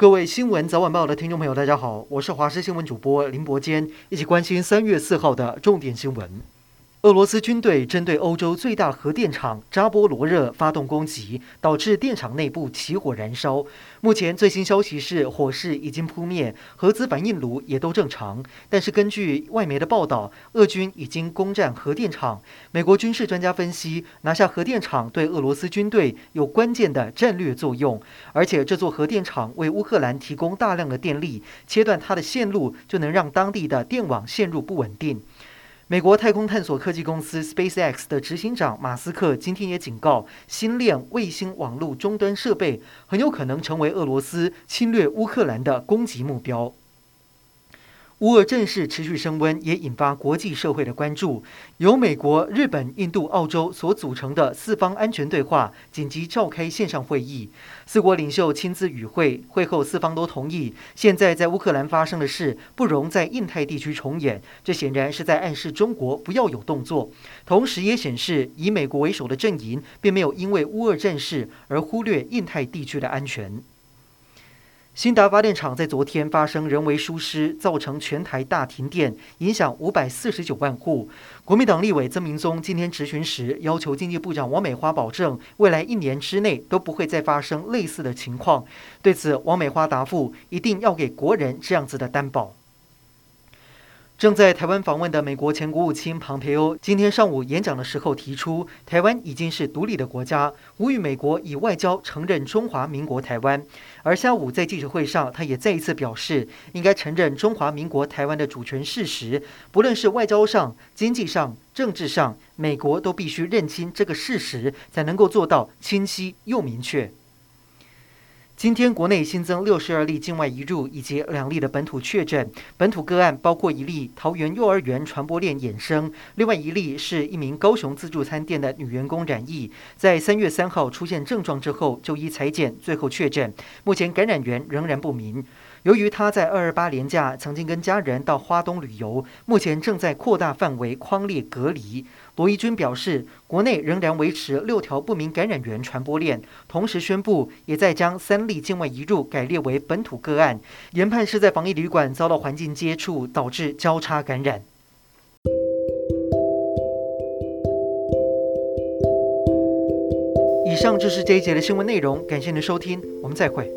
各位新闻早晚报的听众朋友，大家好，我是华视新闻主播林伯坚，一起关心三月四号的重点新闻。俄罗斯军队针对欧洲最大核电厂扎波罗热发动攻击，导致电厂内部起火燃烧。目前最新消息是，火势已经扑灭，核子反应炉也都正常。但是根据外媒的报道，俄军已经攻占核电厂。美国军事专家分析，拿下核电厂对俄罗斯军队有关键的战略作用，而且这座核电厂为乌克兰提供大量的电力，切断它的线路就能让当地的电网陷入不稳定。美国太空探索科技公司 SpaceX 的执行长马斯克今天也警告，星链卫星网络终端设备很有可能成为俄罗斯侵略乌克兰的攻击目标。乌俄战事持续升温，也引发国际社会的关注。由美国、日本、印度、澳洲所组成的四方安全对话紧急召开线上会议，四国领袖亲自与会。会后，四方都同意，现在在乌克兰发生的事不容在印太地区重演。这显然是在暗示中国不要有动作，同时也显示以美国为首的阵营并没有因为乌俄战事而忽略印太地区的安全。兴达发电厂在昨天发生人为疏失，造成全台大停电，影响五百四十九万户。国民党立委曾明宗今天质询时，要求经济部长王美花保证，未来一年之内都不会再发生类似的情况。对此，王美花答复，一定要给国人这样子的担保。正在台湾访问的美国前国务卿庞培欧今天上午演讲的时候提出，台湾已经是独立的国家，呼吁美国以外交承认中华民国台湾。而下午在记者会上，他也再一次表示，应该承认中华民国台湾的主权事实，不论是外交上、经济上、政治上，美国都必须认清这个事实，才能够做到清晰又明确。今天国内新增六十二例境外移入以及两例的本土确诊，本土个案包括一例桃园幼儿园传播链衍生，另外一例是一名高雄自助餐店的女员工染疫，在三月三号出现症状之后就医裁剪，最后确诊，目前感染源仍然不明。由于他在二二八连假曾经跟家人到花东旅游，目前正在扩大范围框列隔离。罗宜君表示，国内仍然维持六条不明感染源传播链，同时宣布也在将三例境外移入改列为本土个案，研判是在防疫旅馆遭到环境接触导致交叉感染。以上就是这一节的新闻内容，感谢您的收听，我们再会。